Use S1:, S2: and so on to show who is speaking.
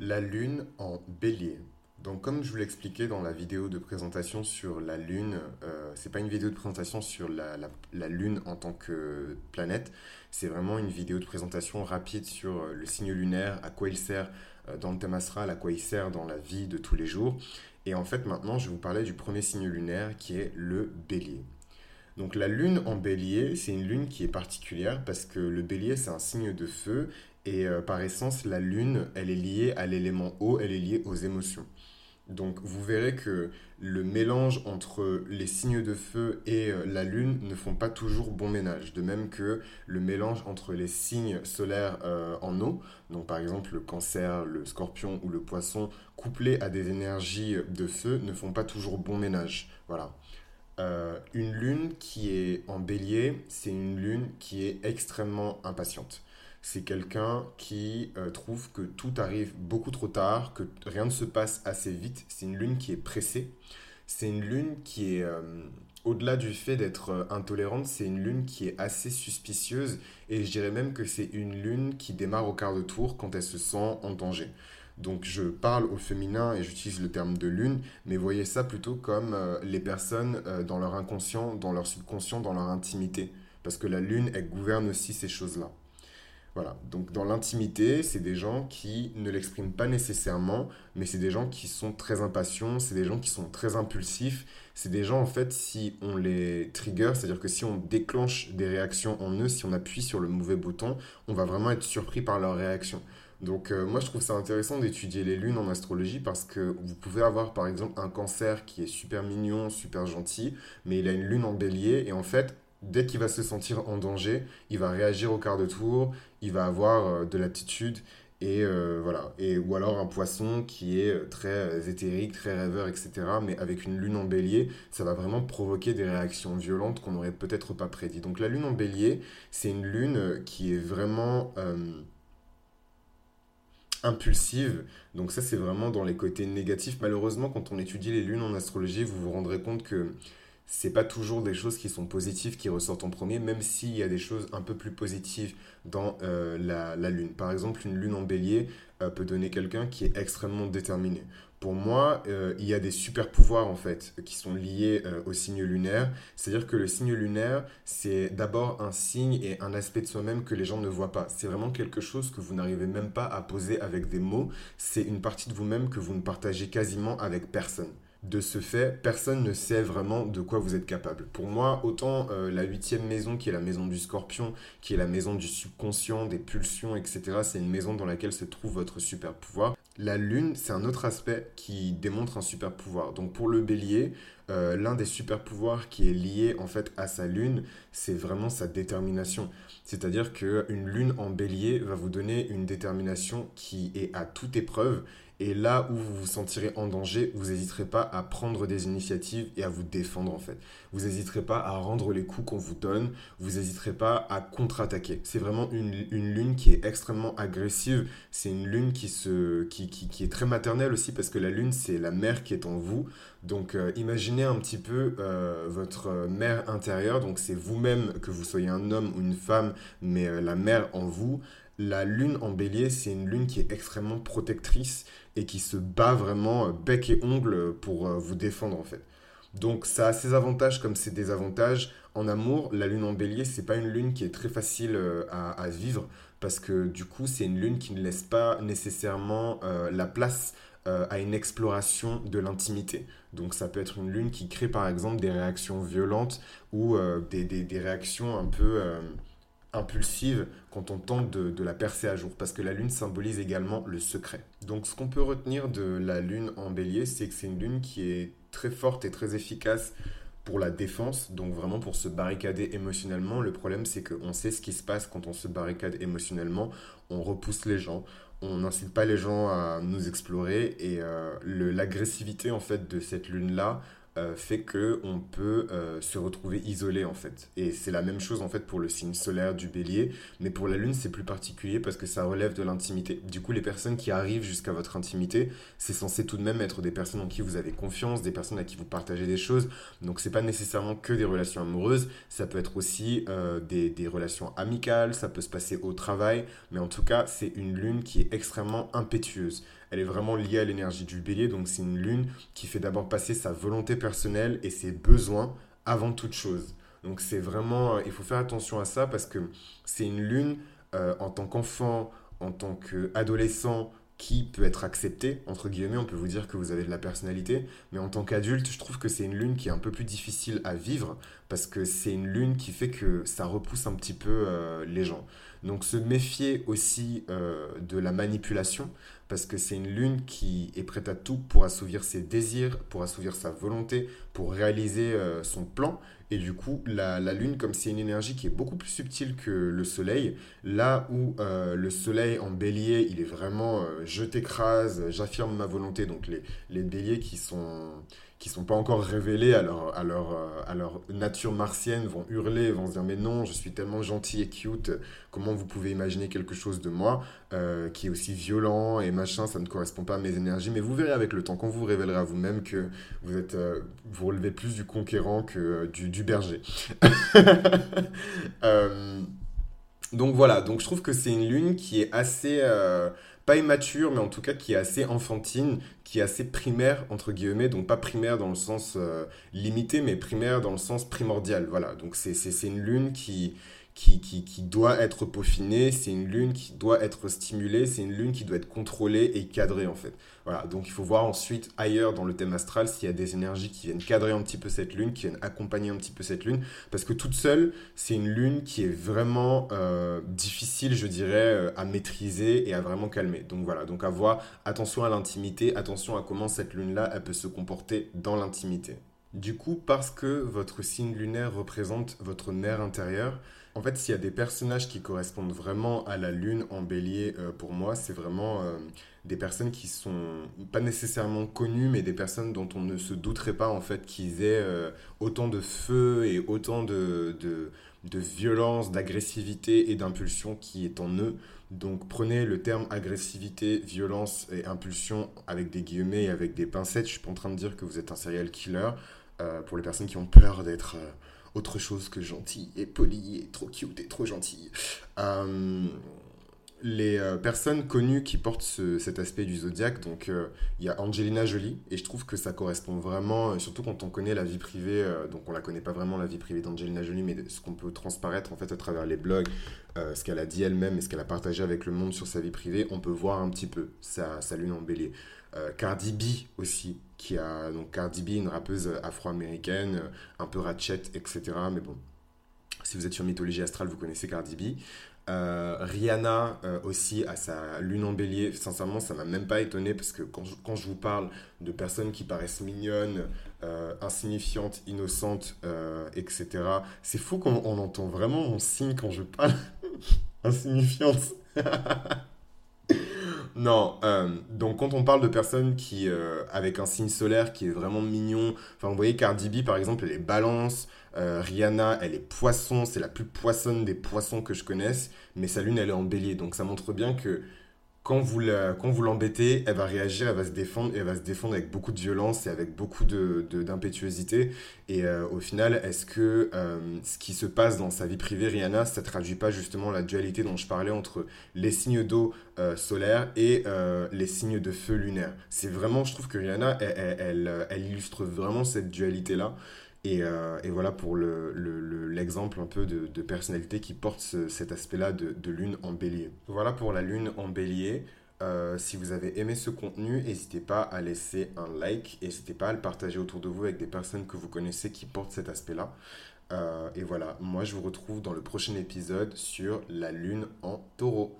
S1: La lune en bélier. Donc comme je vous l'expliquais dans la vidéo de présentation sur la lune, euh, c'est pas une vidéo de présentation sur la, la, lune en tant que planète, c'est vraiment une vidéo de présentation rapide sur euh, le signe lunaire, à quoi il sert euh, dans le thème astral, à quoi il sert dans la vie de tous les jours. Et en fait maintenant je vais vous parler du premier signe lunaire qui est le bélier. Donc la lune en bélier, c'est une lune qui est particulière parce que le bélier, c'est un signe de feu et euh, par essence, la lune, elle est liée à l'élément eau, elle est liée aux émotions. Donc vous verrez que le mélange entre les signes de feu et euh, la lune ne font pas toujours bon ménage. De même que le mélange entre les signes solaires euh, en eau, donc par exemple le cancer, le scorpion ou le poisson, couplés à des énergies de feu, ne font pas toujours bon ménage. Voilà. une lune qui est en bélier, c'est une lune qui est extrêmement impatiente c'est quelqu'un qui euh, trouve que tout arrive beaucoup trop tard, que rien ne se passe assez vite. C'est une lune qui est pressée. C'est une lune qui est, euh, au-delà du fait d'être euh, intolérante, c'est une lune qui est assez suspicieuse. Et je dirais même que c'est une lune qui démarre au quart de tour quand elle se sent en danger. Donc je parle au féminin et j'utilise le terme de lune, mais voyez ça plutôt comme les personnes dans leur inconscient, dans leur subconscient, dans leur intimité. Parce que la lune, elle gouverne aussi ces choses-là. Donc dans l'intimité, c'est des gens qui ne l'expriment pas nécessairement, mais c'est des gens qui sont très impatients, c'est des gens qui sont très impulsifs, c'est des gens en fait, si on les trigger, c'est-à-dire que si on déclenche des réactions en eux, si on appuie sur le mauvais bouton, on va vraiment être surpris par leurs réactions. Donc euh, moi je trouve ça intéressant d'étudier les lunes en astrologie parce que vous pouvez avoir par exemple un cancer qui est super mignon, super gentil, mais il a une lune en bélier et en fait dès qu'il va se sentir en danger, il va réagir au quart de tour, il va avoir euh, de l'attitude et euh, voilà. Et ou alors un poisson qui est euh, très éthérique très rêveur etc mais avec une lune en bélier ça va vraiment provoquer des réactions violentes qu'on n'aurait peut-être pas prédit. Donc la lune en bélier c'est une lune qui est vraiment impulsive. Donc ça c'est vraiment dans les côtés négatifs. Malheureusement quand on étudie les lunes en astrologie vous vous rendrez compte que c'est pas toujours des choses qui sont positives qui ressortent en premier, même s'il y a des choses un peu plus positives dans euh, la, lune. Par exemple, une lune en bélier euh, peut donner quelqu'un qui est extrêmement déterminé. Pour moi, euh, il y a des super pouvoirs en fait qui sont liés au signe lunaire. C'est-à-dire que le signe lunaire, c'est d'abord un signe et un aspect de soi-même que les gens ne voient pas. C'est vraiment quelque chose que vous n'arrivez même pas à poser avec des mots. C'est une partie de vous-même que vous ne partagez quasiment avec personne de ce fait, personne ne sait vraiment de quoi vous êtes capable. Pour moi, autant euh, la huitième maison, qui est la maison du scorpion, qui est la maison du subconscient, des pulsions, etc., c'est une maison dans laquelle se trouve votre super pouvoir. La lune, c'est un autre aspect qui démontre un super pouvoir. Donc pour le bélier, euh, l'un des super pouvoirs qui est lié en fait à sa lune, c'est vraiment sa détermination. C'est-à-dire qu'une lune en bélier va vous donner une détermination qui est à toute épreuve et là où vous vous sentirez en danger, vous n'hésiterez pas à prendre des initiatives et à vous défendre en fait. Vous n'hésiterez pas à rendre les coups qu'on vous donne, vous n'hésiterez pas à contre-attaquer. C'est vraiment une, une, lune qui est extrêmement agressive, c'est une lune qui, se, qui, qui, qui, est très maternelle aussi parce que la lune c'est la mère qui est en vous. Donc euh, imaginez un petit peu euh, votre mère intérieure, donc c'est vous-même que vous soyez un homme ou une femme, mais euh, la mère en vous. La lune en bélier, c'est une lune qui est extrêmement protectrice et qui se bat vraiment bec et ongle pour vous défendre en fait. Donc ça a ses avantages comme ses désavantages. En amour, la lune en bélier, c'est pas une lune qui est très facile euh, à, vivre parce que du coup, c'est une lune qui ne laisse pas nécessairement la place à une exploration de l'intimité. Donc ça peut être une lune qui crée par exemple des réactions violentes ou des, des, réactions un peu impulsive quand on tente de, la percer à jour, parce que la lune symbolise également le secret. Donc ce qu'on peut retenir de la lune en bélier, c'est que c'est une lune qui est très forte et très efficace pour la défense, donc vraiment pour se barricader émotionnellement. Le problème, c'est qu'on sait ce qui se passe quand on se barricade émotionnellement, on repousse les gens, on n'incite pas les gens à nous explorer, et euh, l'agressivité en fait de cette lune-là euh, fait que on peut euh, se retrouver isolé en fait. Et c'est la même chose en fait pour le signe solaire du bélier, mais pour la lune c'est plus particulier parce que ça relève de l'intimité. Du coup les personnes qui arrivent jusqu'à votre intimité, c'est censé tout de même être des personnes en qui vous avez confiance, des personnes à qui vous partagez des choses. Donc c'est pas nécessairement que des relations amoureuses, ça peut être aussi euh, des, des relations amicales, ça peut se passer au travail, mais en tout cas c'est une lune qui est extrêmement impétueuse. Elle est vraiment liée à l'énergie du bélier. Donc c'est une lune qui fait d'abord passer sa volonté personnelle et ses besoins avant toute chose. Donc c'est vraiment, il faut faire attention à ça parce que c'est une lune euh, en tant qu'enfant, en tant qu'adolescent, qui peut être accepté, entre guillemets, on peut vous dire que vous avez de la personnalité, mais en tant qu'adulte, je trouve que c'est une lune qui est un peu plus difficile à vivre, parce que c'est une lune qui fait que ça repousse un petit peu euh, les gens. Donc se méfier aussi euh, de la manipulation, parce que c'est une lune qui est prête à tout pour assouvir ses désirs, pour assouvir sa volonté, pour réaliser euh, son plan. Et du coup, la, lune, comme c'est une énergie qui est beaucoup plus subtile que le soleil, là où euh, le soleil en bélier, il est vraiment je t'écrase, j'affirme ma volonté. Donc les béliers qui sont qui sont pas encore révélés à leur, à, leur, euh, à leur nature martienne vont hurler, vont se dire mais non, je suis tellement gentil et cute, comment vous pouvez imaginer quelque chose de moi euh, qui est aussi violent et machin, ça ne correspond pas à mes énergies. Mais vous verrez avec le temps, quand vous révélerez à vous-même que vous êtes, euh, vous relevez plus du conquérant que du, du, berger. donc voilà, donc je trouve que c'est une lune qui est assez pas immature, mais en tout cas qui est assez enfantine, qui est assez primaire, entre guillemets, donc pas primaire dans le sens euh, limité, mais primaire dans le sens primordial. Voilà, donc c'est une lune qui, qui, qui, doit être peaufinée, c'est une lune qui doit être stimulée, c'est une lune qui doit être contrôlée et cadrée en fait. Voilà, donc il faut voir ensuite ailleurs dans le thème astral s'il y a des énergies qui viennent cadrer un petit peu cette lune, qui viennent accompagner un petit peu cette lune, parce que toute seule, c'est une lune qui est vraiment euh, difficile, je dirais, euh, à maîtriser et à vraiment calmer. Donc voilà, donc à voir, attention à l'intimité, attention à comment cette lune-là, elle peut se comporter dans l'intimité. Du coup, parce que votre signe lunaire représente votre mère intérieure, en fait, s'il y a des personnages qui correspondent vraiment à la lune en bélier, euh, pour moi, c'est vraiment des personnes qui sont pas nécessairement connues, mais des personnes dont on ne se douterait pas en fait qu'ils aient euh, autant de feu et autant de, de, de violence, d'agressivité et d'impulsion qui est en eux. Donc prenez le terme agressivité, violence et impulsion avec des guillemets et avec des pincettes. Je suis pas en train de dire que vous êtes un serial killer. Euh, pour les personnes qui ont peur d'être euh, autre chose que gentil et poli et trop cute et trop gentil les euh, personnes connues qui portent cet aspect du zodiaque, donc euh, il y a Angelina Jolie, et je trouve que ça correspond vraiment, euh, surtout quand on connaît la vie privée, donc on la connaît pas vraiment la vie privée d'Angelina Jolie, mais ce qu'on peut transparaître en fait à travers les blogs, ce qu'elle a dit elle-même et ce qu'elle a partagé avec le monde sur sa vie privée, on peut voir un petit peu sa, sa lune en bélier. Cardi B aussi, qui a donc Cardi B, une rappeuse afro-américaine, un peu ratchet, etc. Mais bon, si vous êtes sur Mythologie Astrale, vous connaissez Cardi B. Euh, Rihanna euh, aussi a sa lune en bélier. Sincèrement, ça m'a même pas étonné parce que quand je, vous parle de personnes qui paraissent mignonnes, euh, insignifiantes, innocentes, etc., c'est fou qu'on on entend vraiment mon signe quand je parle insignifiante. non, donc quand on parle de personnes qui, avec un signe solaire qui est vraiment mignon, enfin vous voyez Cardi B par exemple, elle est balance, euh, Rihanna, elle est poisson, c'est la plus poissonne des poissons que je connaisse, mais sa lune, elle est en bélier. Donc ça montre bien que quand vous, l'embêtez, elle va réagir, elle va se défendre, elle va se défendre avec beaucoup de violence et avec beaucoup d'impétuosité. De, et euh, au final, est-ce que euh, ce qui se passe dans sa vie privée, Rihanna, ça traduit pas justement la dualité dont je parlais entre les signes d'eau solaire et les signes de feu lunaire? C'est vraiment, je trouve que Rihanna, elle illustre vraiment cette dualité-là. Euh, et, voilà pour l'exemple le, un peu de, personnalité qui porte cet aspect-là de, lune en bélier. Voilà pour la lune en bélier. Euh, si vous avez aimé ce contenu, n'hésitez pas à laisser un like, n'hésitez pas à le partager autour de vous avec des personnes que vous connaissez qui portent cet aspect-là. Euh, et voilà, moi je vous retrouve dans le prochain épisode sur la lune en taureau.